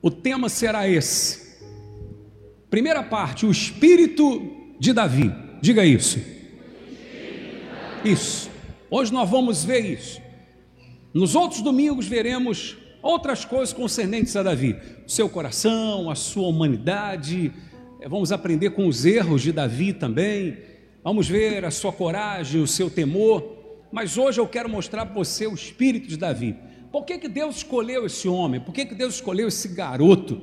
o tema será esse. Primeira parte, o espírito de Davi. Diga isso. Isso. Hoje nós vamos ver isso. Nos outros domingos veremos outras coisas concernentes a Davi, o seu coração, a sua humanidade. É, vamos aprender com os erros de Davi também. Vamos ver a sua coragem, o seu temor. Mas hoje eu quero mostrar para você o espírito de Davi. Por que, que Deus escolheu esse homem? Por que, que Deus escolheu esse garoto?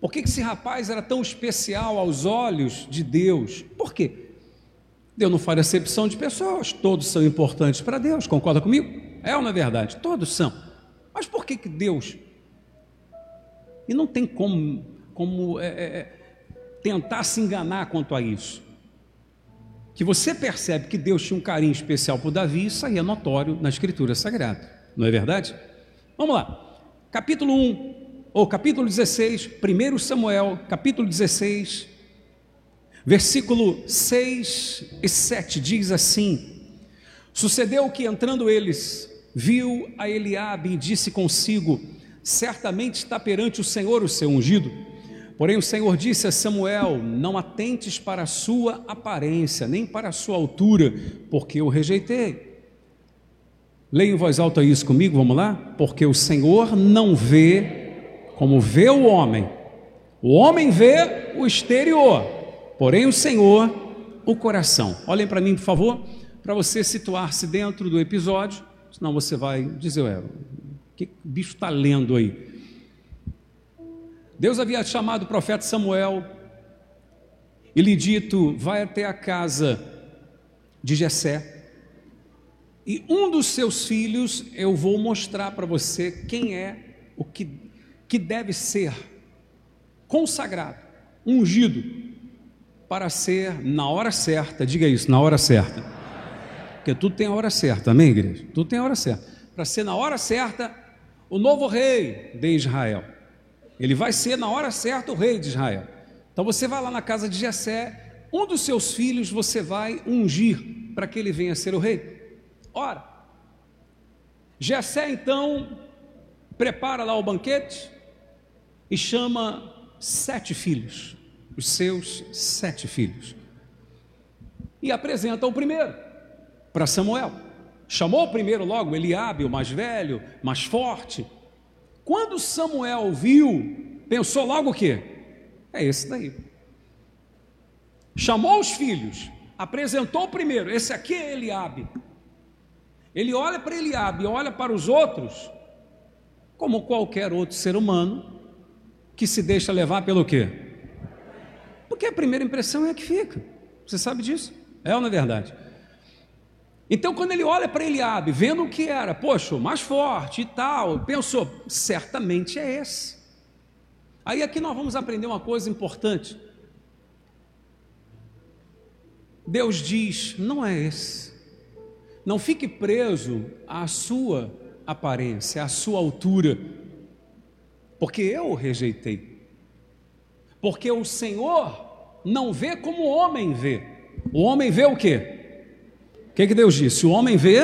Por que, que esse rapaz era tão especial aos olhos de Deus? Por quê? Deus não faz acepção de pessoas, todos são importantes para Deus, concorda comigo? É ou não é verdade? Todos são. Mas por que, que Deus? E não tem como, como é, é, é tentar se enganar quanto a isso. Que você percebe que Deus tinha um carinho especial por Davi, isso aí é notório na Escritura Sagrada, não é verdade? Vamos lá, capítulo 1, ou capítulo 16, 1 Samuel, capítulo 16, versículo 6 e 7 diz assim: Sucedeu que entrando eles, viu a Eliabe e disse consigo: Certamente está perante o Senhor o seu ungido. Porém o Senhor disse a Samuel: Não atentes para a sua aparência, nem para a sua altura, porque eu rejeitei. Leia em voz alta isso comigo, vamos lá? Porque o Senhor não vê como vê o homem. O homem vê o exterior, porém o Senhor o coração. Olhem para mim, por favor, para você situar-se dentro do episódio, senão você vai dizer, ué, o que o bicho está lendo aí? Deus havia chamado o profeta Samuel e lhe dito: vai até a casa de Jessé e um dos seus filhos eu vou mostrar para você quem é o que, que deve ser consagrado, ungido, para ser na hora certa, diga isso, na hora certa. Porque tudo tem a hora certa, amém, igreja? Tudo tem a hora certa. Para ser na hora certa o novo rei de Israel. Ele vai ser na hora certa o rei de Israel. Então você vai lá na casa de Jessé, um dos seus filhos você vai ungir para que ele venha a ser o rei. Ora, Jessé então prepara lá o banquete e chama sete filhos, os seus sete filhos, e apresenta o primeiro para Samuel. Chamou o primeiro logo, Eliabe, o mais velho, mais forte. Quando Samuel viu, pensou logo o quê? É esse daí. Chamou os filhos, apresentou o primeiro, esse aqui é Eliabe. Ele olha para Eliabe, olha para os outros, como qualquer outro ser humano que se deixa levar pelo quê? Porque a primeira impressão é a que fica. Você sabe disso? É ou não é verdade? Então, quando ele olha para Eliabe, vendo o que era, poxa, mais forte e tal, pensou, certamente é esse. Aí aqui nós vamos aprender uma coisa importante. Deus diz: não é esse. Não fique preso à sua aparência, à sua altura, porque eu o rejeitei. Porque o Senhor não vê como o homem vê. O homem vê o quê? O que, que Deus disse? O homem vê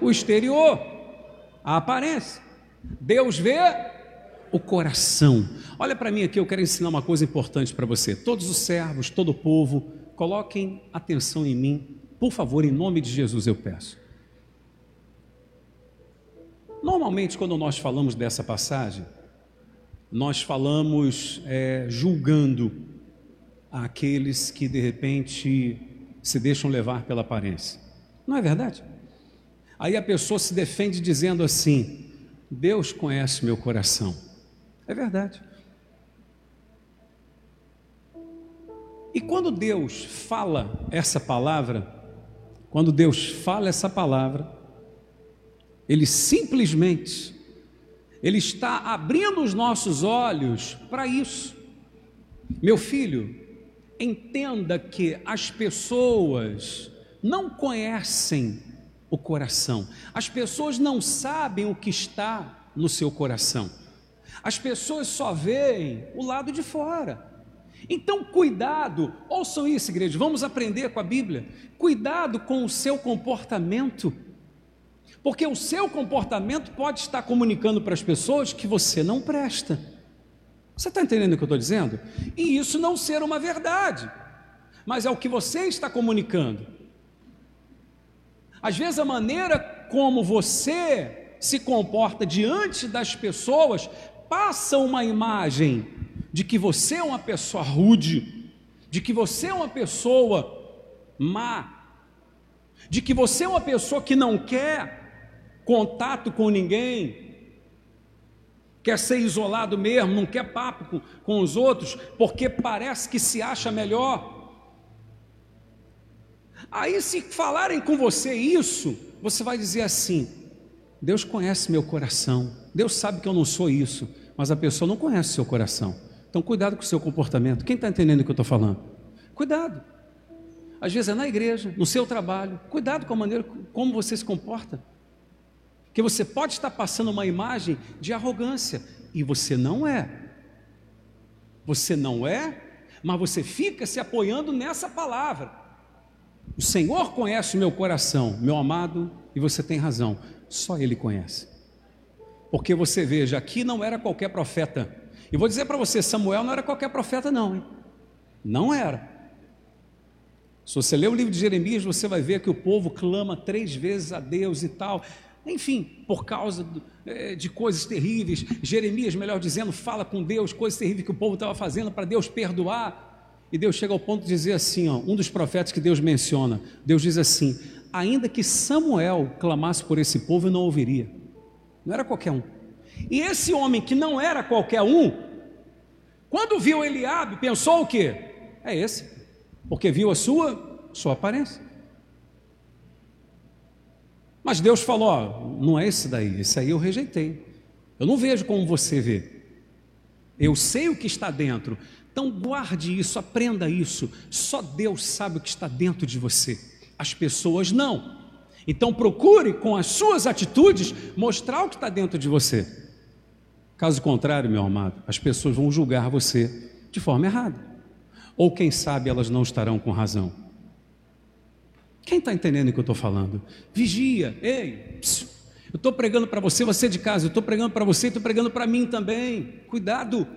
o exterior, a aparência. Deus vê o coração. Olha para mim aqui, eu quero ensinar uma coisa importante para você. Todos os servos, todo o povo, coloquem atenção em mim por favor, em nome de Jesus eu peço. Normalmente, quando nós falamos dessa passagem, nós falamos é, julgando aqueles que de repente se deixam levar pela aparência. Não é verdade? Aí a pessoa se defende dizendo assim: Deus conhece meu coração. É verdade. E quando Deus fala essa palavra, quando Deus fala essa palavra, Ele simplesmente, Ele está abrindo os nossos olhos para isso. Meu filho, entenda que as pessoas não conhecem o coração, as pessoas não sabem o que está no seu coração, as pessoas só veem o lado de fora. Então, cuidado, ouçam isso, igreja, vamos aprender com a Bíblia. Cuidado com o seu comportamento, porque o seu comportamento pode estar comunicando para as pessoas que você não presta. Você está entendendo o que eu estou dizendo? E isso não ser uma verdade, mas é o que você está comunicando. Às vezes a maneira como você se comporta diante das pessoas passa uma imagem de que você é uma pessoa rude, de que você é uma pessoa má, de que você é uma pessoa que não quer contato com ninguém, quer ser isolado mesmo, não quer papo com, com os outros, porque parece que se acha melhor. Aí, se falarem com você isso, você vai dizer assim: Deus conhece meu coração, Deus sabe que eu não sou isso, mas a pessoa não conhece seu coração. Então, cuidado com o seu comportamento. Quem está entendendo o que eu estou falando? Cuidado. Às vezes é na igreja, no seu trabalho. Cuidado com a maneira como você se comporta. Que você pode estar passando uma imagem de arrogância e você não é. Você não é, mas você fica se apoiando nessa palavra. O Senhor conhece o meu coração, meu amado, e você tem razão, só Ele conhece. Porque você veja, aqui não era qualquer profeta. E vou dizer para você, Samuel não era qualquer profeta, não. Hein? Não era. Se você ler o livro de Jeremias, você vai ver que o povo clama três vezes a Deus e tal. Enfim, por causa é, de coisas terríveis. Jeremias, melhor dizendo, fala com Deus, coisas terríveis que o povo estava fazendo para Deus perdoar. E Deus chega ao ponto de dizer assim: ó, um dos profetas que Deus menciona, Deus diz assim: ainda que Samuel clamasse por esse povo, eu não ouviria. Não era qualquer um. E esse homem que não era qualquer um, quando viu Eliabe, pensou o quê? É esse porque viu a sua, sua aparência. Mas Deus falou: ó, não é esse daí, esse aí eu rejeitei. Eu não vejo como você vê. Eu sei o que está dentro. Então guarde isso, aprenda isso. Só Deus sabe o que está dentro de você. As pessoas não. Então procure com as suas atitudes mostrar o que está dentro de você. Caso contrário, meu amado, as pessoas vão julgar você de forma errada. Ou quem sabe elas não estarão com razão. Quem está entendendo o que eu estou falando? Vigia, ei, psiu, eu estou pregando para você, você de casa, eu estou pregando para você, estou pregando para mim também. Cuidado,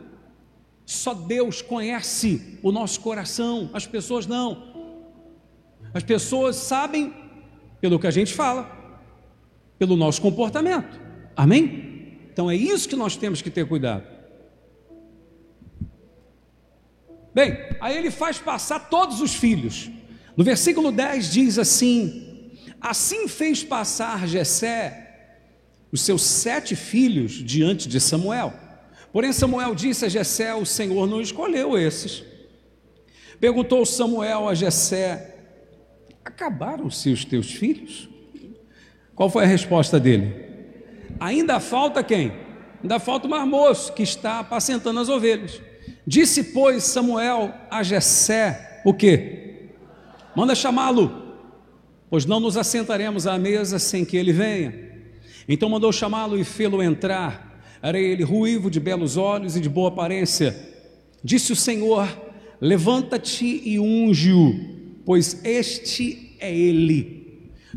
só Deus conhece o nosso coração, as pessoas não. As pessoas sabem pelo que a gente fala, pelo nosso comportamento. Amém? Então é isso que nós temos que ter cuidado. Bem, aí ele faz passar todos os filhos. No versículo 10 diz assim: Assim fez passar Jessé os seus sete filhos diante de Samuel. Porém, Samuel disse a Jessé: O Senhor não escolheu esses. Perguntou Samuel a Jessé: Acabaram-se os teus filhos? Qual foi a resposta dele? Ainda falta quem? Ainda falta o marmoço que está apacentando as ovelhas. Disse, pois, Samuel a Jessé, o que? Manda chamá-lo, pois não nos assentaremos à mesa sem que ele venha. Então mandou chamá-lo e fê-lo entrar. Era ele ruivo, de belos olhos e de boa aparência. Disse o Senhor: Levanta-te e unge-o, pois este é ele.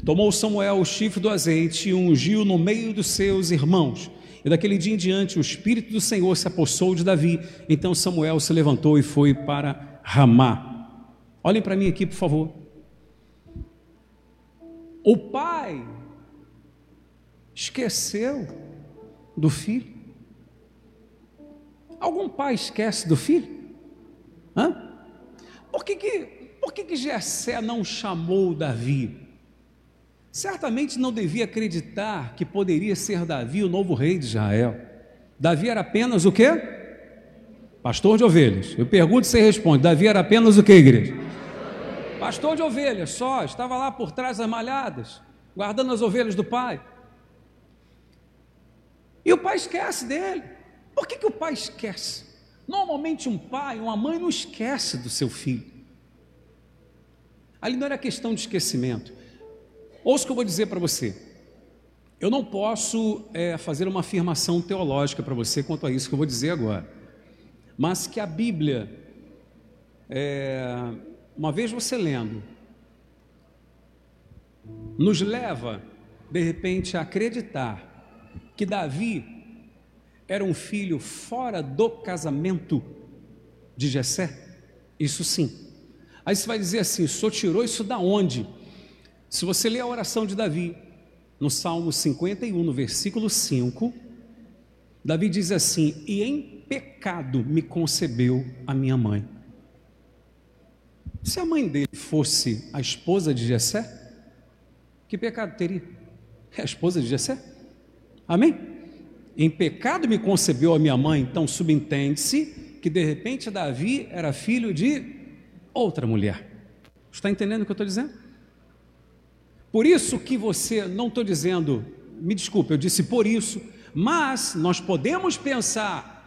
Tomou Samuel o chifre do azeite e ungiu no meio dos seus irmãos. E daquele dia em diante o Espírito do Senhor se apossou de Davi. Então Samuel se levantou e foi para Ramá. Olhem para mim aqui, por favor. O pai esqueceu do filho. Algum pai esquece do filho? Hã? Por que que, por que, que Jessé não chamou Davi? Certamente não devia acreditar que poderia ser Davi o novo rei de Israel. Davi era apenas o quê? Pastor de ovelhas. Eu pergunto e você responde: Davi era apenas o que, igreja? Pastor de ovelhas, só, estava lá por trás das malhadas, guardando as ovelhas do pai. E o pai esquece dele. Por que, que o pai esquece? Normalmente um pai, uma mãe não esquece do seu filho. Ali não era questão de esquecimento. Ouça o que eu vou dizer para você. Eu não posso é, fazer uma afirmação teológica para você quanto a isso que eu vou dizer agora. Mas que a Bíblia, é, uma vez você lendo, nos leva, de repente, a acreditar que Davi era um filho fora do casamento de Jessé? Isso sim. Aí você vai dizer assim: o senhor tirou isso da onde? Se você ler a oração de Davi, no Salmo 51, no versículo 5, Davi diz assim: E em pecado me concebeu a minha mãe. Se a mãe dele fosse a esposa de Jessé, que pecado teria? É a esposa de Jessé? Amém? Em pecado me concebeu a minha mãe, então subentende-se que de repente Davi era filho de outra mulher. Está entendendo o que eu estou dizendo? Por isso que você, não estou dizendo, me desculpe, eu disse por isso, mas nós podemos pensar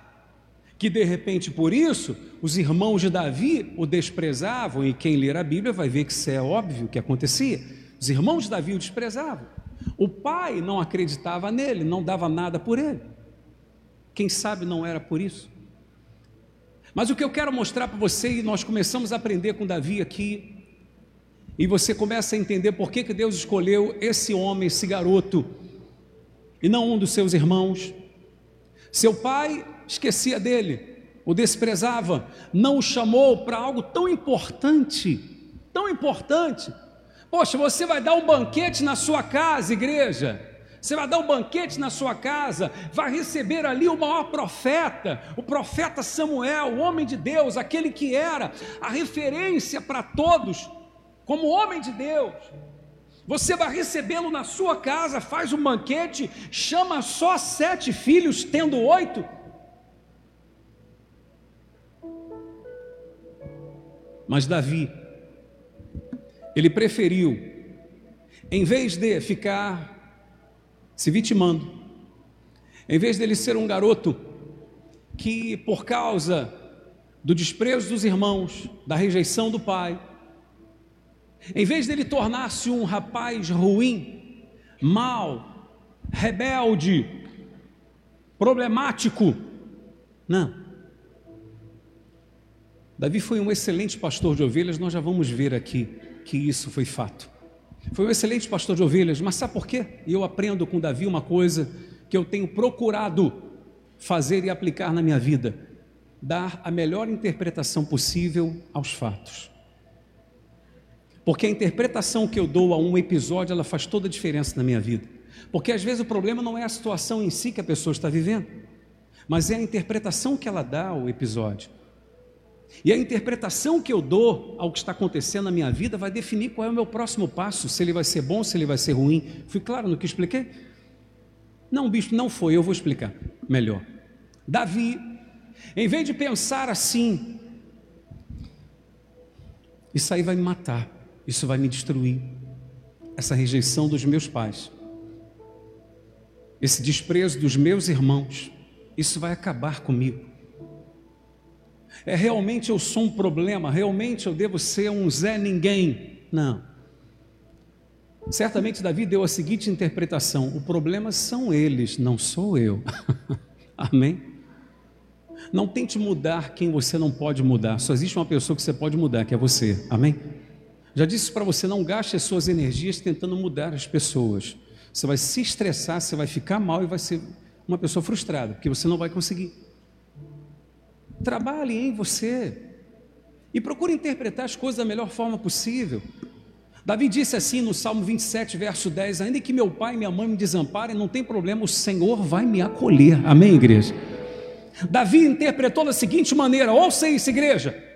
que de repente por isso os irmãos de Davi o desprezavam, e quem ler a Bíblia vai ver que isso é óbvio que acontecia. Os irmãos de Davi o desprezavam. O pai não acreditava nele, não dava nada por ele. Quem sabe não era por isso. Mas o que eu quero mostrar para você, e nós começamos a aprender com Davi aqui, e você começa a entender por que, que Deus escolheu esse homem, esse garoto, e não um dos seus irmãos. Seu pai esquecia dele, o desprezava, não o chamou para algo tão importante, tão importante. Poxa, você vai dar um banquete na sua casa, igreja. Você vai dar um banquete na sua casa, vai receber ali o maior profeta, o profeta Samuel, o homem de Deus, aquele que era a referência para todos, como homem de Deus. Você vai recebê-lo na sua casa, faz um banquete, chama só sete filhos, tendo oito. Mas Davi, ele preferiu, em vez de ficar se vitimando. Em vez dele ser um garoto que, por causa do desprezo dos irmãos, da rejeição do pai, em vez dele tornar-se um rapaz ruim, mau, rebelde, problemático, não. Davi foi um excelente pastor de ovelhas, nós já vamos ver aqui que isso foi fato. Foi um excelente pastor de ovelhas, mas sabe por quê? E eu aprendo com Davi uma coisa que eu tenho procurado fazer e aplicar na minha vida: dar a melhor interpretação possível aos fatos. Porque a interpretação que eu dou a um episódio, ela faz toda a diferença na minha vida. Porque às vezes o problema não é a situação em si que a pessoa está vivendo, mas é a interpretação que ela dá ao episódio. E a interpretação que eu dou ao que está acontecendo na minha vida vai definir qual é o meu próximo passo, se ele vai ser bom, se ele vai ser ruim. Fui claro no que expliquei? Não, bicho, não foi, eu vou explicar melhor. Davi, em vez de pensar assim, isso aí vai me matar, isso vai me destruir, essa rejeição dos meus pais, esse desprezo dos meus irmãos, isso vai acabar comigo. É realmente eu sou um problema, realmente eu devo ser um Zé Ninguém. Não. Certamente Davi deu a seguinte interpretação: o problema são eles, não sou eu. Amém? Não tente mudar quem você não pode mudar, só existe uma pessoa que você pode mudar, que é você. Amém? Já disse para você: não gaste as suas energias tentando mudar as pessoas. Você vai se estressar, você vai ficar mal e vai ser uma pessoa frustrada, porque você não vai conseguir. Trabalhe em você e procure interpretar as coisas da melhor forma possível. Davi disse assim no Salmo 27, verso 10: Ainda que meu pai e minha mãe me desamparem, não tem problema, o Senhor vai me acolher. Amém, igreja? Davi interpretou da seguinte maneira: ouça isso, igreja.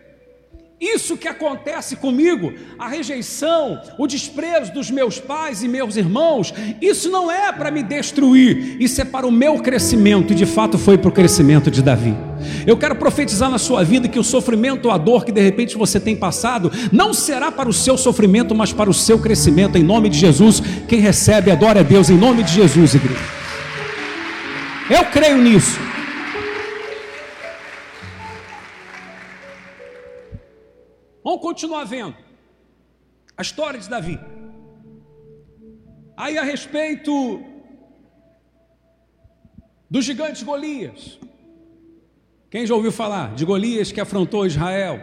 Isso que acontece comigo, a rejeição, o desprezo dos meus pais e meus irmãos, isso não é para me destruir, isso é para o meu crescimento, e de fato foi para o crescimento de Davi. Eu quero profetizar na sua vida que o sofrimento, a dor que de repente você tem passado, não será para o seu sofrimento, mas para o seu crescimento, em nome de Jesus. Quem recebe, adora a Deus, em nome de Jesus, igreja. Eu creio nisso. Vamos continuar vendo a história de Davi. Aí a respeito do gigante Golias. Quem já ouviu falar de Golias que afrontou Israel?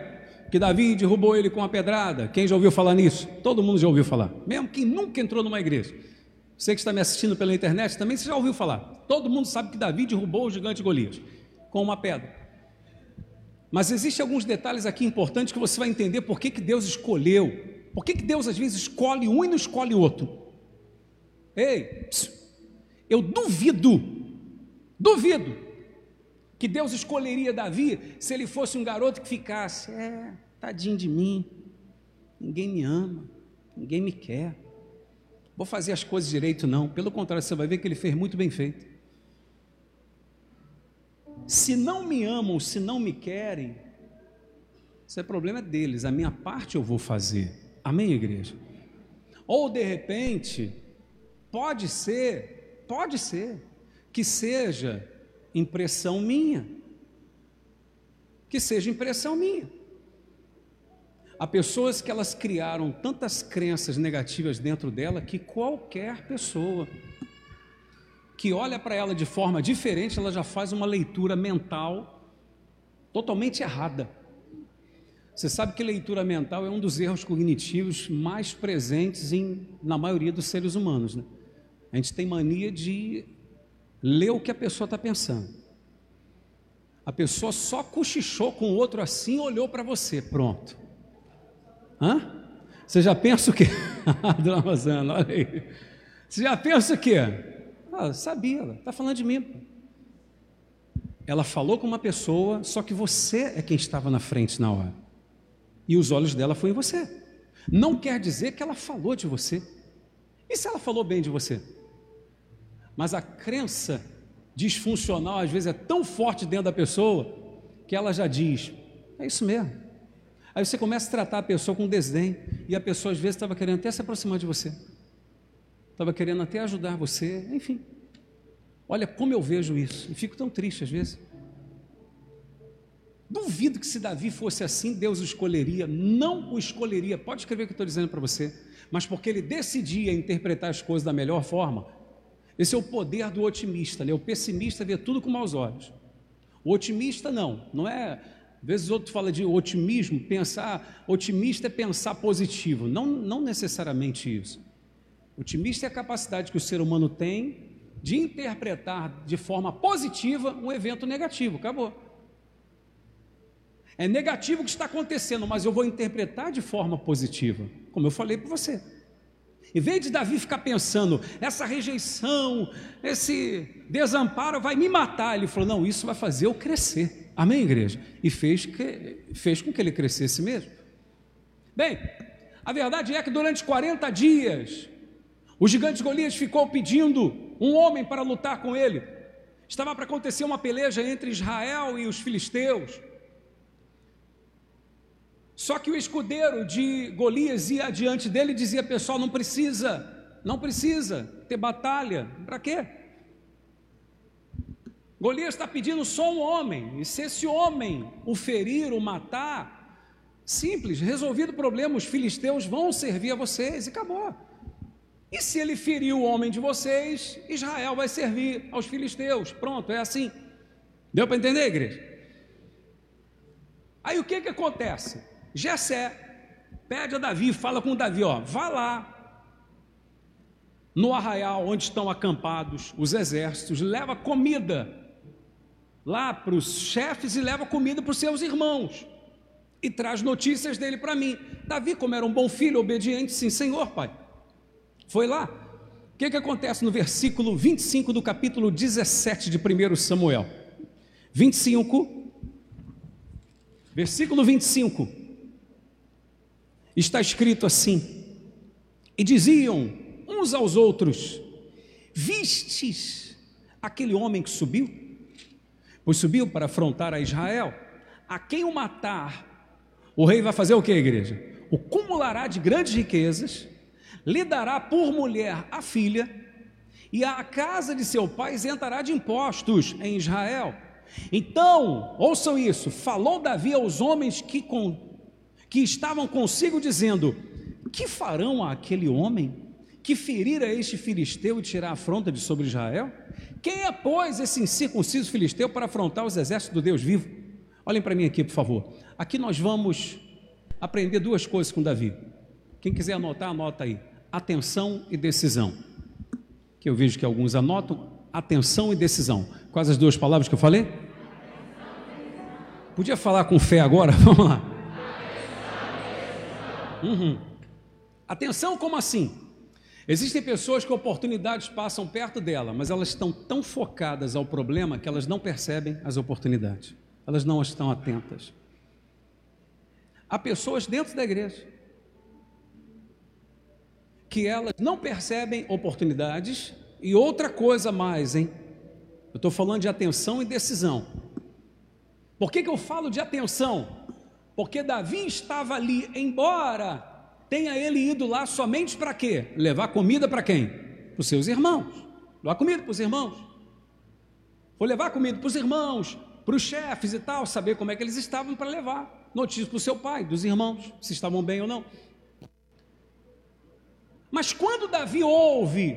Que Davi derrubou ele com a pedrada? Quem já ouviu falar nisso? Todo mundo já ouviu falar. Mesmo quem nunca entrou numa igreja. Você que está me assistindo pela internet também, você já ouviu falar. Todo mundo sabe que Davi derrubou o gigante Golias com uma pedra. Mas existem alguns detalhes aqui importantes que você vai entender por que, que Deus escolheu. Por que, que Deus às vezes escolhe um e não escolhe outro? Ei, eu duvido, duvido que Deus escolheria Davi se ele fosse um garoto que ficasse, é, tadinho de mim, ninguém me ama, ninguém me quer, vou fazer as coisas direito, não. Pelo contrário, você vai ver que ele fez muito bem feito. Se não me amam, se não me querem, isso é problema deles, a minha parte eu vou fazer. Amém, igreja? Ou de repente, pode ser, pode ser, que seja impressão minha. Que seja impressão minha. Há pessoas que elas criaram tantas crenças negativas dentro dela que qualquer pessoa que olha para ela de forma diferente, ela já faz uma leitura mental totalmente errada. Você sabe que leitura mental é um dos erros cognitivos mais presentes em, na maioria dos seres humanos. Né? A gente tem mania de lê o que a pessoa está pensando. A pessoa só cochichou com o outro assim, olhou para você, pronto. Hã? Você já pensa o quê? Dona Rosana, olha aí. Você já pensa o quê? Ah, sabia, ela está falando de mim. Ela falou com uma pessoa, só que você é quem estava na frente na hora. E os olhos dela foram em você. Não quer dizer que ela falou de você. E se ela falou bem de você? Mas a crença disfuncional às vezes é tão forte dentro da pessoa que ela já diz: é isso mesmo. Aí você começa a tratar a pessoa com desdém e a pessoa às vezes estava querendo até se aproximar de você, estava querendo até ajudar você, enfim. Olha como eu vejo isso e fico tão triste às vezes. Duvido que se Davi fosse assim, Deus o escolheria, não o escolheria, pode escrever o que eu estou dizendo para você, mas porque ele decidia interpretar as coisas da melhor forma, esse é o poder do otimista, né? o pessimista vê tudo com maus olhos. O otimista não, não é. Às vezes outro fala de otimismo, pensar, otimista é pensar positivo. Não, não necessariamente isso. Otimista é a capacidade que o ser humano tem de interpretar de forma positiva um evento negativo. Acabou. É negativo o que está acontecendo, mas eu vou interpretar de forma positiva, como eu falei para você. Em vez de Davi ficar pensando, essa rejeição, esse desamparo vai me matar, ele falou: não, isso vai fazer eu crescer. Amém, igreja? E fez, que, fez com que ele crescesse mesmo. Bem, a verdade é que durante 40 dias, o gigante Golias ficou pedindo um homem para lutar com ele. Estava para acontecer uma peleja entre Israel e os filisteus. Só que o escudeiro de Golias ia adiante dele e dizia: pessoal, não precisa, não precisa ter batalha, para quê? Golias está pedindo só um homem, e se esse homem o ferir, o matar, simples, resolvido o problema, os filisteus vão servir a vocês e acabou. E se ele ferir o homem de vocês, Israel vai servir aos filisteus. Pronto, é assim. Deu para entender, igreja? Aí o que que acontece? Jessé pede a Davi, fala com Davi, ó, vá lá no arraial onde estão acampados os exércitos, leva comida lá para os chefes e leva comida para os seus irmãos e traz notícias dele para mim. Davi, como era um bom filho, obediente, sim, Senhor, pai. Foi lá. O que, que acontece no versículo 25 do capítulo 17 de 1 Samuel? 25, versículo 25 está escrito assim: E diziam uns aos outros: Vistes aquele homem que subiu? Pois subiu para afrontar a Israel. A quem o matar, o rei vai fazer o que, igreja? O cumulará de grandes riquezas, lhe dará por mulher a filha, e a casa de seu pai isentará de impostos em Israel. Então, ouçam isso: falou Davi aos homens que com que estavam consigo dizendo: Que farão aquele homem que ferir a este filisteu e tirar a afronta de sobre Israel? Quem é, pois, esse incircunciso filisteu para afrontar os exércitos do Deus vivo? Olhem para mim aqui, por favor. Aqui nós vamos aprender duas coisas com Davi. Quem quiser anotar, anota aí: atenção e decisão. que eu vejo que alguns anotam, atenção e decisão. Quais as duas palavras que eu falei? Podia falar com fé agora? Vamos lá. Uhum. Atenção, como assim? Existem pessoas que oportunidades passam perto dela, mas elas estão tão focadas ao problema que elas não percebem as oportunidades. Elas não estão atentas. Há pessoas dentro da igreja que elas não percebem oportunidades e outra coisa mais, hein? Eu estou falando de atenção e decisão. Por que, que eu falo de atenção? Porque Davi estava ali, embora tenha ele ido lá somente para quê? Levar comida para quem? Para os seus irmãos. Levar comida para os irmãos. Foi levar comida para os irmãos, para os chefes e tal, saber como é que eles estavam para levar notícias para o seu pai, dos irmãos, se estavam bem ou não. Mas quando Davi ouve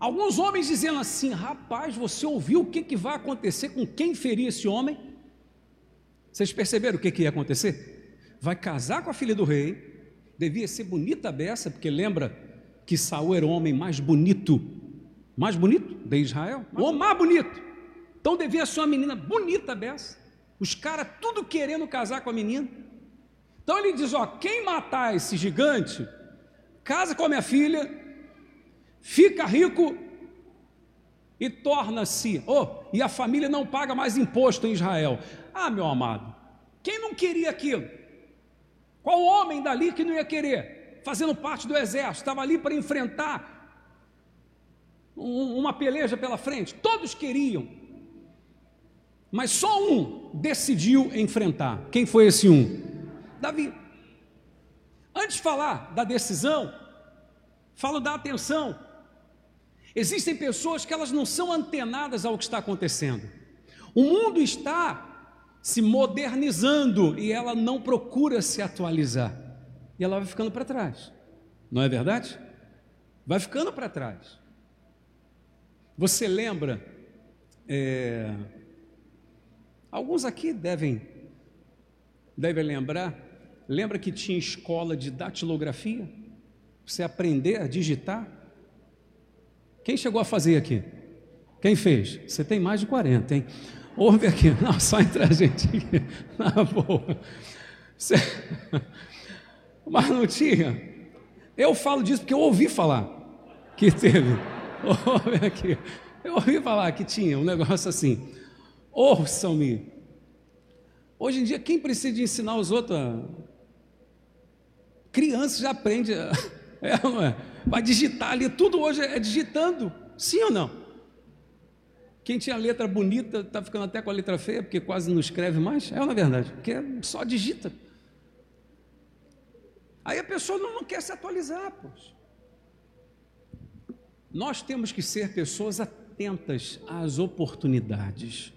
alguns homens dizendo assim: rapaz, você ouviu o que, que vai acontecer com quem ferir esse homem? Vocês perceberam o que, que ia acontecer? Vai casar com a filha do rei, devia ser bonita a beça, porque lembra que Saul era o homem mais bonito, mais bonito de Israel, o mais bonito. Então devia ser uma menina bonita a beça. Os caras tudo querendo casar com a menina. Então ele diz: Ó, quem matar esse gigante, casa com a minha filha, fica rico e torna-se, oh, e a família não paga mais imposto em Israel. Ah, meu amado, quem não queria aquilo? Qual homem dali que não ia querer? Fazendo parte do exército, estava ali para enfrentar uma peleja pela frente. Todos queriam, mas só um decidiu enfrentar. Quem foi esse um? Davi. Antes de falar da decisão, falo da atenção. Existem pessoas que elas não são antenadas ao que está acontecendo. O mundo está se modernizando e ela não procura se atualizar. E ela vai ficando para trás. Não é verdade? Vai ficando para trás. Você lembra? É, alguns aqui devem, devem lembrar. Lembra que tinha escola de datilografia? você aprender a digitar. Quem chegou a fazer aqui? Quem fez? Você tem mais de 40, hein? Ouve aqui, não, só entre a gente aqui, na boa. Você... Mas não tinha. Eu falo disso porque eu ouvi falar que teve. Ouve aqui. Eu ouvi falar que tinha um negócio assim. Ouçam-me. Hoje em dia, quem precisa ensinar os outros? Criança já aprende é, é? Vai digitar ali, tudo hoje é digitando. Sim ou não? Quem tinha letra bonita está ficando até com a letra feia, porque quase não escreve mais. É não é verdade? Porque só digita. Aí a pessoa não, não quer se atualizar, pois. Nós temos que ser pessoas atentas às oportunidades.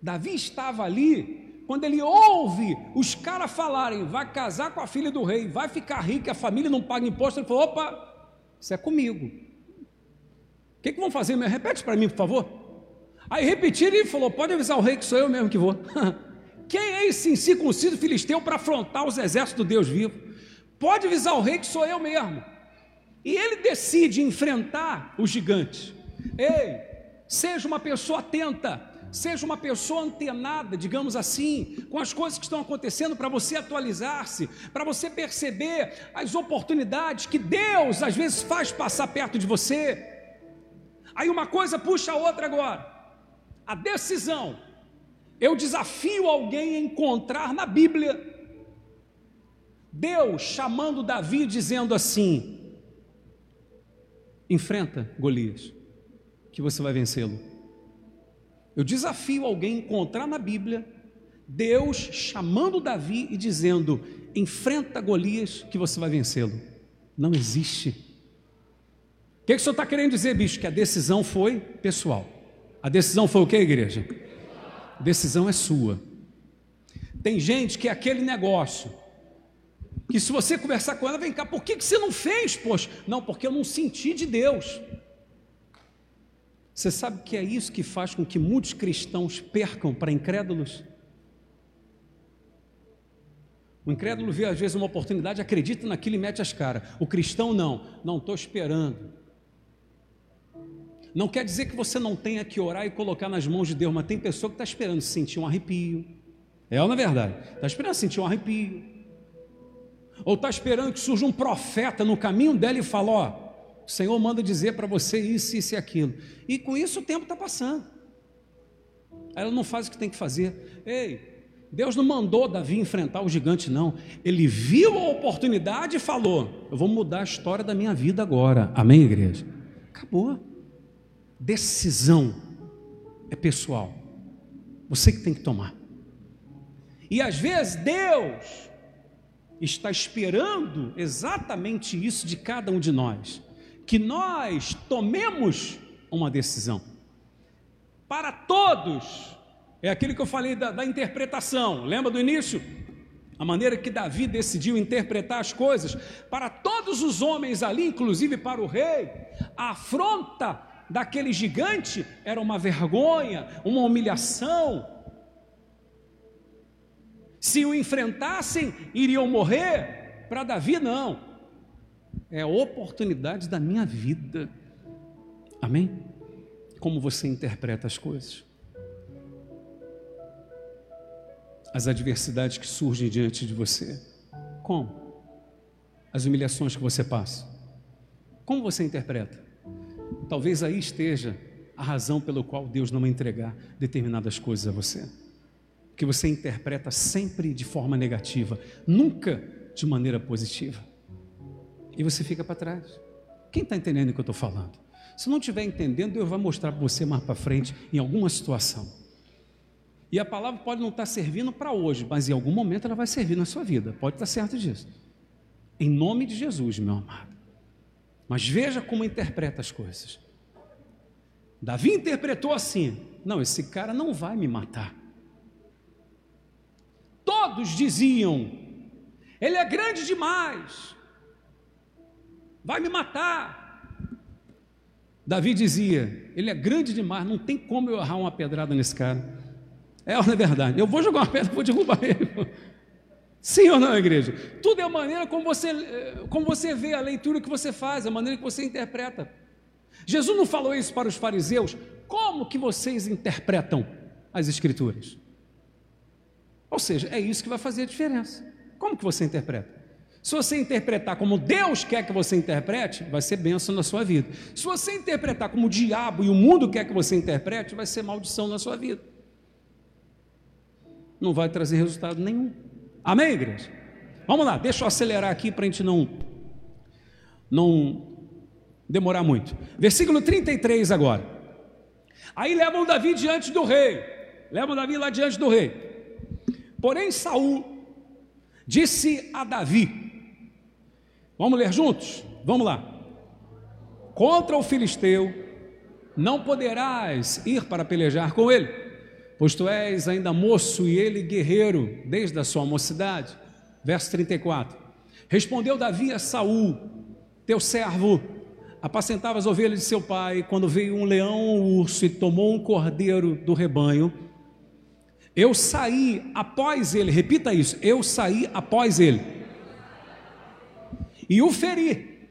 Davi estava ali quando ele ouve os caras falarem, vai casar com a filha do rei, vai ficar rico, a família não paga imposto, ele falou: opa, isso é comigo. O que, que vão fazer? Repete para mim, por favor. Aí repetiram e falou: pode avisar o rei que sou eu mesmo que vou. Quem é esse incircunciso filisteu para afrontar os exércitos do Deus vivo? Pode avisar o rei que sou eu mesmo. E ele decide enfrentar o gigante. Ei, seja uma pessoa atenta Seja uma pessoa antenada, digamos assim, com as coisas que estão acontecendo para você atualizar-se, para você perceber as oportunidades que Deus às vezes faz passar perto de você. Aí uma coisa puxa a outra agora. A decisão. Eu desafio alguém a encontrar na Bíblia Deus chamando Davi dizendo assim: enfrenta Golias, que você vai vencê-lo. Eu desafio alguém a encontrar na Bíblia Deus chamando Davi e dizendo: enfrenta Golias que você vai vencê-lo. Não existe. O que, que o senhor está querendo dizer, bicho? Que a decisão foi pessoal. A decisão foi o que, igreja? A decisão é sua. Tem gente que é aquele negócio que se você conversar com ela, vem cá, por que, que você não fez, poxa? Não, porque eu não senti de Deus. Você sabe que é isso que faz com que muitos cristãos percam para incrédulos? O incrédulo vê às vezes uma oportunidade, acredita naquilo e mete as caras. O cristão não, não estou esperando. Não quer dizer que você não tenha que orar e colocar nas mãos de Deus, mas tem pessoa que está esperando sentir um arrepio. É ou não é verdade? Está esperando sentir um arrepio. Ou está esperando que surja um profeta no caminho dela e fale: Ó, o Senhor manda dizer para você isso, isso e aquilo. E com isso o tempo está passando. Ela não faz o que tem que fazer. Ei, Deus não mandou Davi enfrentar o gigante, não. Ele viu a oportunidade e falou: Eu vou mudar a história da minha vida agora. Amém, igreja? Acabou. Decisão é pessoal. Você que tem que tomar. E às vezes Deus está esperando exatamente isso de cada um de nós, que nós tomemos uma decisão. Para todos, é aquilo que eu falei da, da interpretação, lembra do início? A maneira que Davi decidiu interpretar as coisas, para todos os homens ali, inclusive para o rei, a afronta daquele gigante era uma vergonha, uma humilhação, se o enfrentassem, iriam morrer. Para Davi, não. É oportunidade da minha vida. Amém? Como você interpreta as coisas? As adversidades que surgem diante de você. Como? As humilhações que você passa. Como você interpreta? Talvez aí esteja a razão pelo qual Deus não vai entregar determinadas coisas a você que você interpreta sempre de forma negativa, nunca de maneira positiva. E você fica para trás. Quem está entendendo o que eu estou falando? Se não estiver entendendo, Deus vai mostrar para você mais para frente em alguma situação. E a palavra pode não estar tá servindo para hoje, mas em algum momento ela vai servir na sua vida. Pode estar tá certo disso. Em nome de Jesus, meu amado. Mas veja como interpreta as coisas. Davi interpretou assim: não, esse cara não vai me matar. Todos diziam: Ele é grande demais, vai me matar. Davi dizia: Ele é grande demais, não tem como eu errar uma pedrada nesse cara. É ou não é verdade? Eu vou jogar uma pedra, vou derrubar ele. Sim ou não, igreja? Tudo é a maneira como você, como você vê a leitura que você faz, a maneira que você interpreta. Jesus não falou isso para os fariseus? Como que vocês interpretam as Escrituras? Ou seja, é isso que vai fazer a diferença. Como que você interpreta? Se você interpretar como Deus quer que você interprete, vai ser bênção na sua vida. Se você interpretar como o diabo e o mundo quer que você interprete, vai ser maldição na sua vida. Não vai trazer resultado nenhum. Amém, igreja? Vamos lá, deixa eu acelerar aqui para a gente não, não demorar muito. Versículo 33 agora. Aí levam Davi diante do rei. Levam Davi lá diante do rei. Porém, Saul disse a Davi: Vamos ler juntos? Vamos lá. Contra o filisteu não poderás ir para pelejar com ele, pois tu és ainda moço e ele guerreiro desde a sua mocidade. Verso 34. Respondeu Davi a Saul, teu servo, apacentava as ovelhas de seu pai, quando veio um leão ou um urso e tomou um cordeiro do rebanho, eu saí após ele, repita isso, eu saí após ele. E o feri,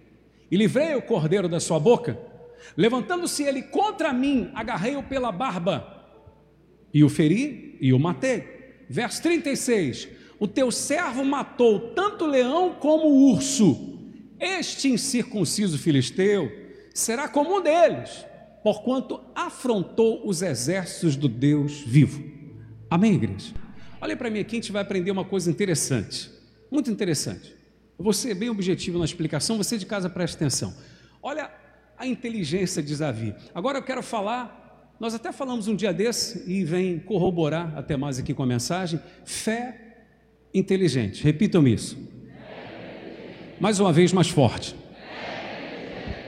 e livrei o cordeiro da sua boca. Levantando-se ele contra mim, agarrei-o pela barba, e o feri e o matei. Verso 36: O teu servo matou tanto o leão como o urso. Este incircunciso filisteu será como um deles, porquanto afrontou os exércitos do Deus vivo. Amém, igreja? Olha para mim aqui, a gente vai aprender uma coisa interessante, muito interessante. Vou ser bem objetivo na explicação, você de casa preste atenção. Olha a inteligência de Davi. Agora eu quero falar, nós até falamos um dia desse e vem corroborar até mais aqui com a mensagem, fé inteligente. Repitam isso. Mais uma vez mais forte.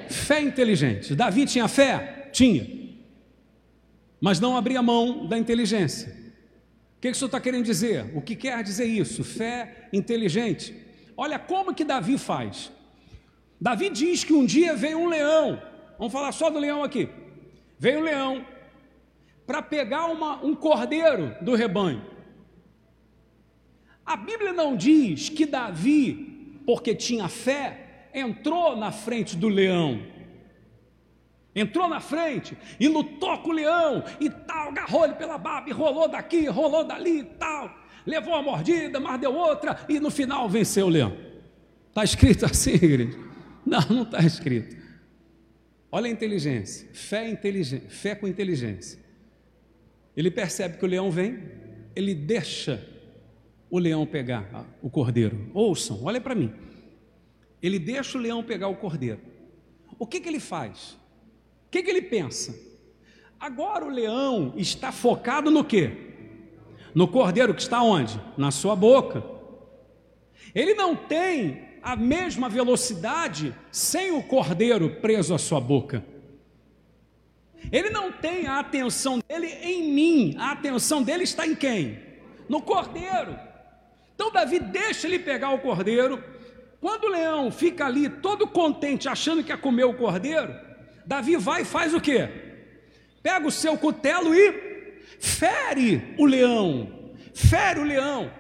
Fé inteligente. Davi tinha fé? Tinha. Mas não abria mão da inteligência que, que o senhor está querendo dizer? O que quer dizer isso? Fé inteligente. Olha como que Davi faz. Davi diz que um dia veio um leão, vamos falar só do leão aqui. Veio um leão para pegar uma, um cordeiro do rebanho. A Bíblia não diz que Davi, porque tinha fé, entrou na frente do leão. Entrou na frente e lutou com o leão e tal, agarrou ele pela barba e rolou daqui, rolou dali e tal. Levou uma mordida, mas deu outra e no final venceu o leão. Está escrito assim, igreja? Não, não está escrito. Olha a inteligência, fé, inteligência, fé com inteligência. Ele percebe que o leão vem, ele deixa o leão pegar o cordeiro. Ouçam, olha para mim. Ele deixa o leão pegar o cordeiro. O que, que ele faz? Que, que ele pensa? Agora o leão está focado no quê? No cordeiro que está onde? Na sua boca. Ele não tem a mesma velocidade sem o cordeiro preso à sua boca. Ele não tem a atenção dele em mim, a atenção dele está em quem? No cordeiro. Então Davi deixa ele pegar o cordeiro. Quando o leão fica ali todo contente, achando que ia comer o cordeiro, Davi vai e faz o quê? Pega o seu cutelo e fere o leão. Fere o leão.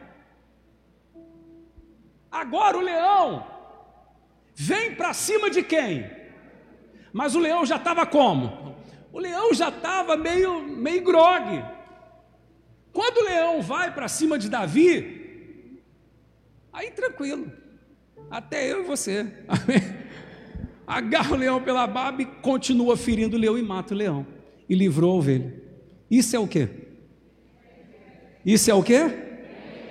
Agora o leão vem para cima de quem? Mas o leão já estava como? O leão já estava meio, meio grogue. Quando o leão vai para cima de Davi, Aí tranquilo, até eu e você. Amém? Agarra o leão pela barba e continua ferindo o leão e mata o leão. E livrou a ovelha. Isso é o que? Isso é o que?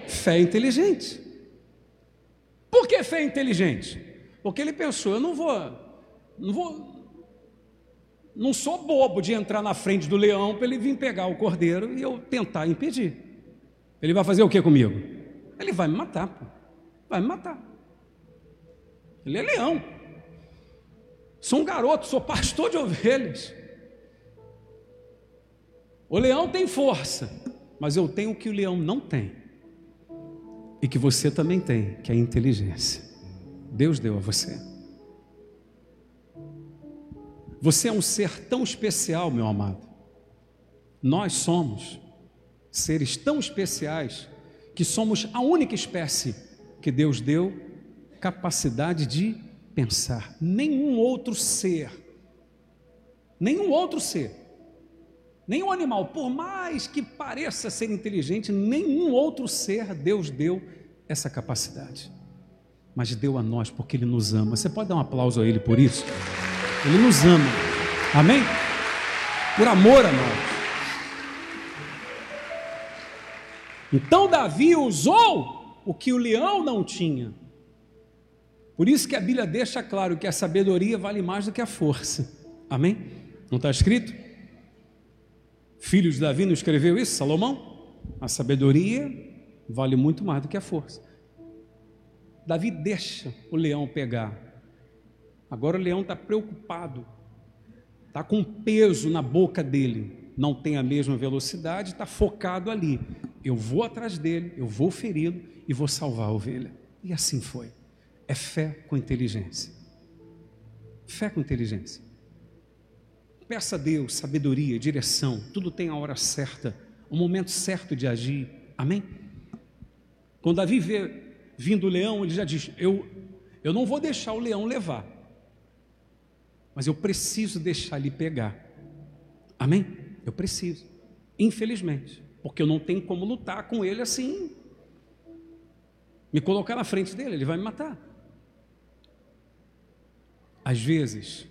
Fé inteligente. Por que fé inteligente? Porque ele pensou, eu não vou, não vou, não sou bobo de entrar na frente do leão para ele vir pegar o cordeiro e eu tentar impedir. Ele vai fazer o que comigo? Ele vai me matar. Pô vai me matar. Ele é leão. Sou um garoto, sou pastor de ovelhas. O leão tem força, mas eu tenho o que o leão não tem. E que você também tem, que é inteligência. Deus deu a você. Você é um ser tão especial, meu amado. Nós somos seres tão especiais que somos a única espécie que Deus deu capacidade de pensar. Nenhum outro ser, nenhum outro ser, nenhum animal, por mais que pareça ser inteligente, nenhum outro ser Deus deu essa capacidade. Mas deu a nós porque Ele nos ama. Você pode dar um aplauso a Ele por isso? Ele nos ama. Amém? Por amor a nós. Então Davi usou o que o leão não tinha. Por isso que a Bíblia deixa claro que a sabedoria vale mais do que a força. Amém? Não está escrito? Filho de Davi não escreveu isso, Salomão? A sabedoria vale muito mais do que a força. Davi deixa o leão pegar. Agora o leão está preocupado, está com peso na boca dele, não tem a mesma velocidade, está focado ali. Eu vou atrás dele, eu vou feri-lo e vou salvar a ovelha. E assim foi. É fé com inteligência. Fé com inteligência. Peça a Deus sabedoria, direção, tudo tem a hora certa, o momento certo de agir. Amém? Quando Davi vê vindo o leão, ele já diz: Eu, eu não vou deixar o leão levar, mas eu preciso deixar ele pegar. Amém? Eu preciso, infelizmente, porque eu não tenho como lutar com ele assim me colocar na frente dele, ele vai me matar. Às vezes,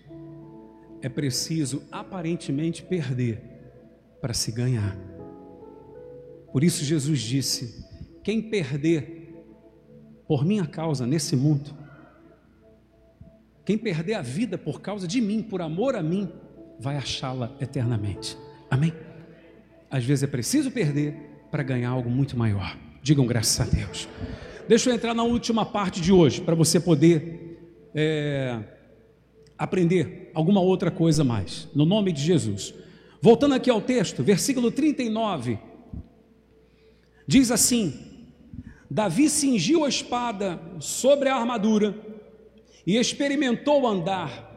é preciso aparentemente perder para se ganhar. Por isso, Jesus disse: quem perder por minha causa nesse mundo, quem perder a vida por causa de mim, por amor a mim, vai achá-la eternamente. Amém? Às vezes é preciso perder para ganhar algo muito maior. Digam graças a Deus. Deixa eu entrar na última parte de hoje, para você poder é, aprender alguma outra coisa mais, no nome de Jesus. Voltando aqui ao texto, versículo 39, diz assim: Davi cingiu a espada sobre a armadura e experimentou andar,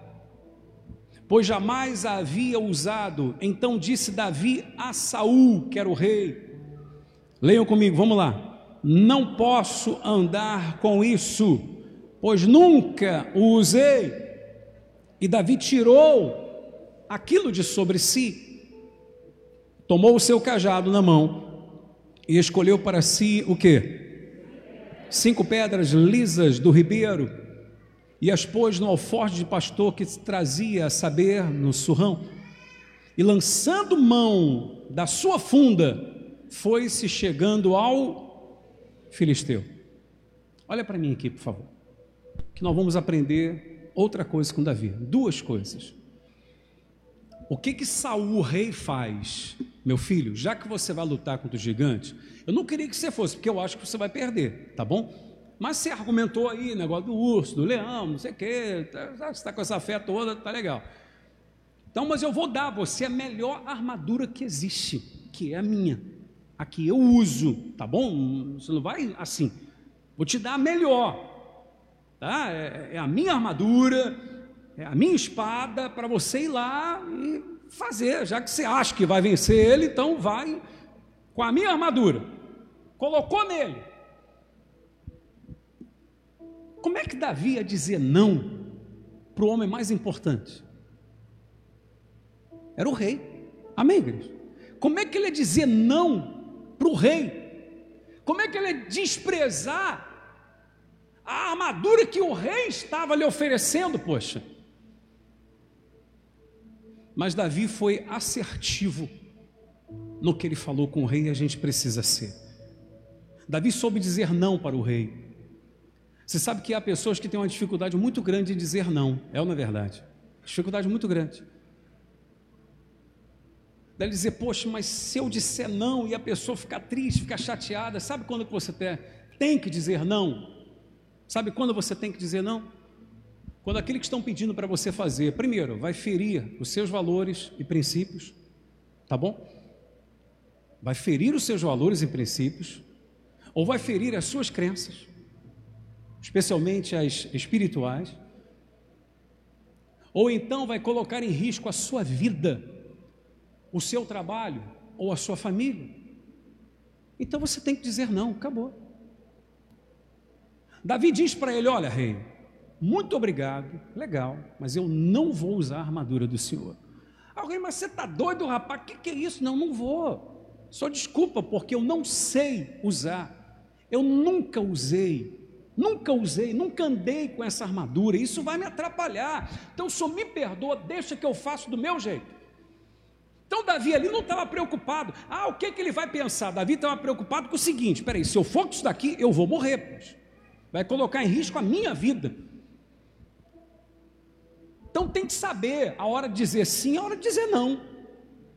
pois jamais a havia usado. Então disse Davi a Saul, que era o rei. Leiam comigo, vamos lá não posso andar com isso, pois nunca o usei. E Davi tirou aquilo de sobre si, tomou o seu cajado na mão e escolheu para si o que? Cinco pedras lisas do ribeiro e as pôs no alforje de pastor que trazia a saber no surrão. E lançando mão da sua funda, foi-se chegando ao filisteu. Olha para mim aqui, por favor, que nós vamos aprender outra coisa com Davi, duas coisas. O que que Saul, rei, faz? Meu filho, já que você vai lutar contra o gigante, eu não queria que você fosse, porque eu acho que você vai perder, tá bom? Mas você argumentou aí, negócio do urso, do leão, não sei o quê, tá, tá, você está com essa fé toda, tá legal. Então, mas eu vou dar a você a melhor armadura que existe, que é a minha, a que eu uso, tá bom? Você não vai assim, vou te dar a melhor, tá? É, é a minha armadura, é a minha espada para você ir lá e fazer, já que você acha que vai vencer ele, então vai com a minha armadura. Colocou nele. Como é que Davi ia dizer não para o homem mais importante? Era o rei. Amém, igreja? Como é que ele ia dizer não para o rei? Como é que ele ia desprezar a armadura que o rei estava lhe oferecendo, poxa? Mas Davi foi assertivo no que ele falou com o rei e a gente precisa ser. Davi soube dizer não para o rei. Você sabe que há pessoas que têm uma dificuldade muito grande em dizer não, é ou não é verdade? Dificuldade muito grande. Deve dizer, poxa, mas se eu disser não e a pessoa ficar triste, ficar chateada, sabe quando que você tem que dizer não? Sabe quando você tem que dizer não? Quando aquilo que estão pedindo para você fazer, primeiro, vai ferir os seus valores e princípios, tá bom? Vai ferir os seus valores e princípios, ou vai ferir as suas crenças, especialmente as espirituais, ou então vai colocar em risco a sua vida, o seu trabalho ou a sua família. Então você tem que dizer não, acabou. Davi diz para ele: Olha, rei, muito obrigado, legal, mas eu não vou usar a armadura do Senhor. Alguém, mas você está doido, rapaz? O que, que é isso? Não, não vou. Só desculpa, porque eu não sei usar. Eu nunca usei, nunca usei, nunca andei com essa armadura. Isso vai me atrapalhar. Então, só me perdoa, deixa que eu faço do meu jeito. Então, Davi ali não estava preocupado. Ah, o que, que ele vai pensar? Davi estava preocupado com o seguinte: peraí, se eu for com isso daqui, eu vou morrer, pois. Vai colocar em risco a minha vida. Então tem que saber a hora de dizer sim, a hora de dizer não.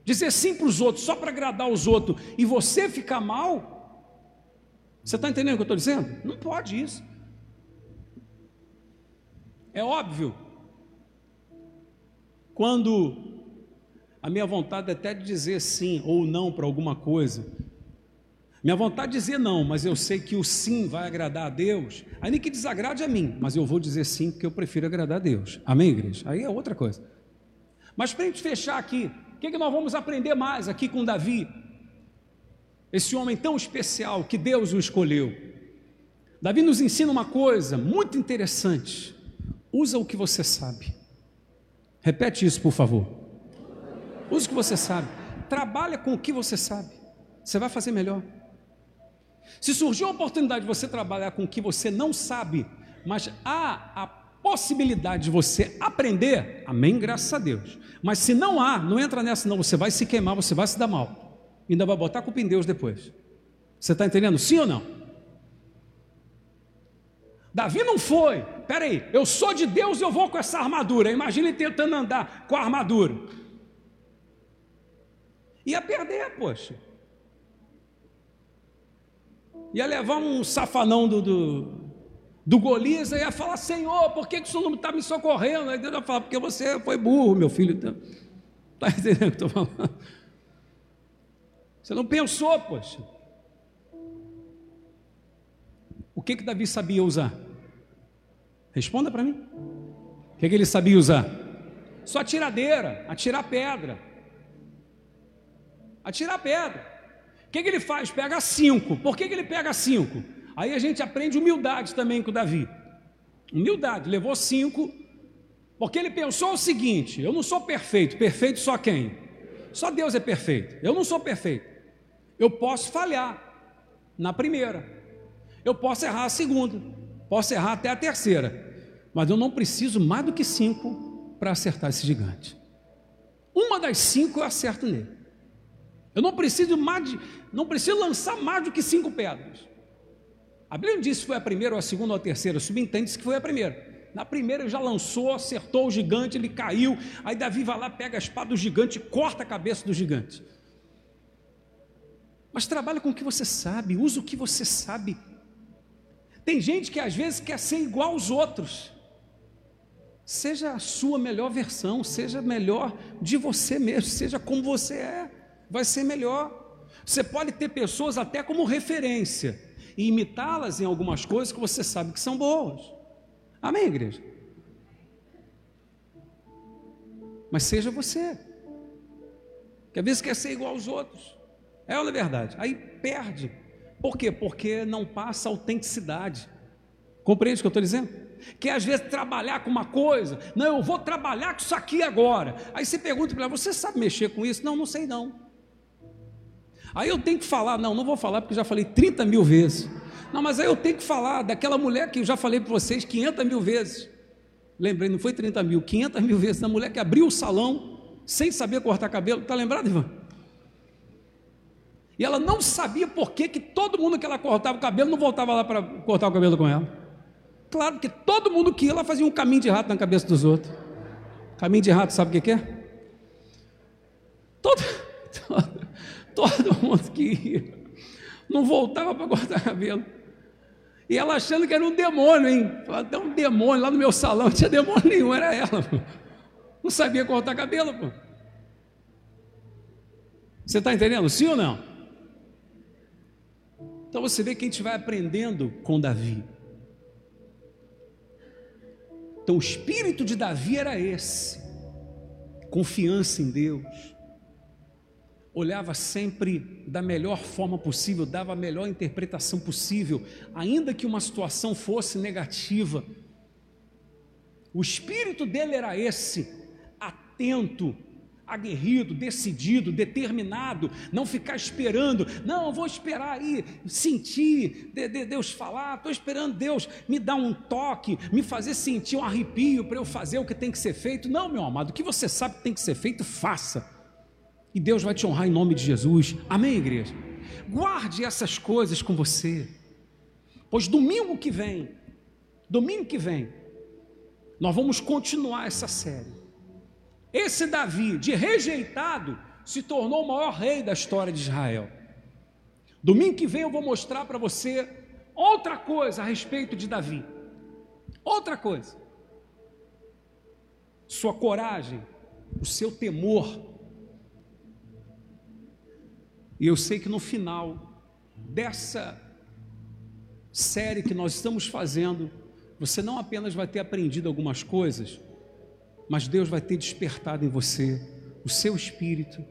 Dizer sim para os outros só para agradar os outros e você ficar mal. Você está entendendo o que eu estou dizendo? Não pode isso. É óbvio. Quando a minha vontade é até de dizer sim ou não para alguma coisa, minha vontade é dizer não, mas eu sei que o sim vai agradar a Deus. Nem que desagrade a mim, mas eu vou dizer sim porque eu prefiro agradar a Deus. Amém, igreja? Aí é outra coisa. Mas para a gente fechar aqui, o que, que nós vamos aprender mais aqui com Davi? Esse homem tão especial que Deus o escolheu. Davi nos ensina uma coisa muito interessante. Usa o que você sabe. Repete isso, por favor. Usa o que você sabe. Trabalha com o que você sabe. Você vai fazer melhor. Se surgiu a oportunidade de você trabalhar com o que você não sabe, mas há a possibilidade de você aprender, amém, graças a Deus. Mas se não há, não entra nessa, não, você vai se queimar, você vai se dar mal. Ainda vai botar a culpa em Deus depois. Você está entendendo? Sim ou não? Davi não foi, peraí, eu sou de Deus e eu vou com essa armadura. Imagine tentando andar com a armadura. Ia perder, poxa ia levar um safanão do, do, do Golias ia falar: Senhor, por que, que o senhor não está me socorrendo? Aí Deus ia falar: Porque você foi burro, meu filho. Está tá entendendo o que eu estou falando? Você não pensou, poxa. O que que Davi sabia usar? Responda para mim. O que, que ele sabia usar? Só tiradeira, atirar pedra. Atirar pedra. O que, que, ele faz? Pega cinco. Por que, que ele pega cinco? Aí a gente aprende humildade também com Davi. Humildade, levou cinco, Porque ele pensou o seguinte: eu não sou perfeito, perfeito só quem? Só Deus é perfeito. Eu não sou perfeito. Eu posso falhar na primeira, eu posso errar a segunda, posso errar até a terceira, mas eu não preciso mais do que cinco para acertar esse gigante. Uma das cinco eu acerto nele. Eu não preciso mais de, não preciso lançar mais do que cinco pedras. A Bíblia não disse se foi a primeira ou a segunda ou a terceira, subentende-se que foi a primeira. Na primeira já lançou, acertou o gigante, ele caiu. Aí Davi vai lá, pega a espada do gigante e corta a cabeça do gigante. Mas trabalha com o que você sabe, usa o que você sabe. Tem gente que às vezes quer ser igual aos outros. Seja a sua melhor versão, seja melhor de você mesmo, seja como você é, vai ser melhor. Você pode ter pessoas até como referência e imitá-las em algumas coisas que você sabe que são boas. Amém, igreja? Mas seja você. Que às vezes quer ser igual aos outros. É ou não é verdade? Aí perde. Por quê? Porque não passa autenticidade. Compreende o que eu estou dizendo? Que às vezes trabalhar com uma coisa, não, eu vou trabalhar com isso aqui agora. Aí você pergunta para ela, você sabe mexer com isso? Não, não sei não. Aí eu tenho que falar, não, não vou falar porque já falei 30 mil vezes. Não, mas aí eu tenho que falar daquela mulher que eu já falei para vocês 500 mil vezes. Lembrei, não foi 30 mil, 500 mil vezes. Da mulher que abriu o salão sem saber cortar cabelo. Está lembrado, Ivan? E ela não sabia por que, que todo mundo que ela cortava o cabelo não voltava lá para cortar o cabelo com ela. Claro que todo mundo que ia, ela fazia um caminho de rato na cabeça dos outros. Caminho de rato, sabe o que, que é? Todo, todo, todo mundo que ia, não voltava para cortar cabelo. E ela achando que era um demônio, hein? Até um demônio lá no meu salão, não tinha demônio nenhum, era ela. Não sabia cortar cabelo, pô. Você está entendendo? Sim ou não? Então você vê que a gente vai aprendendo com Davi. Então o espírito de Davi era esse: confiança em Deus, olhava sempre da melhor forma possível, dava a melhor interpretação possível, ainda que uma situação fosse negativa. O espírito dele era esse, atento, aguerrido, decidido, determinado, não ficar esperando, não, vou esperar aí, sentir de, de Deus falar, estou esperando Deus me dar um toque, me fazer sentir um arrepio para eu fazer o que tem que ser feito. Não, meu amado, o que você sabe que tem que ser feito, faça. E Deus vai te honrar em nome de Jesus. Amém, igreja? Guarde essas coisas com você. Pois domingo que vem, domingo que vem, nós vamos continuar essa série. Esse Davi, de rejeitado, se tornou o maior rei da história de Israel. Domingo que vem eu vou mostrar para você outra coisa a respeito de Davi. Outra coisa. Sua coragem, o seu temor e eu sei que no final dessa série que nós estamos fazendo, você não apenas vai ter aprendido algumas coisas, mas Deus vai ter despertado em você o seu espírito.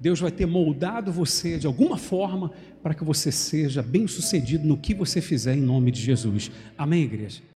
Deus vai ter moldado você de alguma forma para que você seja bem-sucedido no que você fizer em nome de Jesus. Amém, igreja?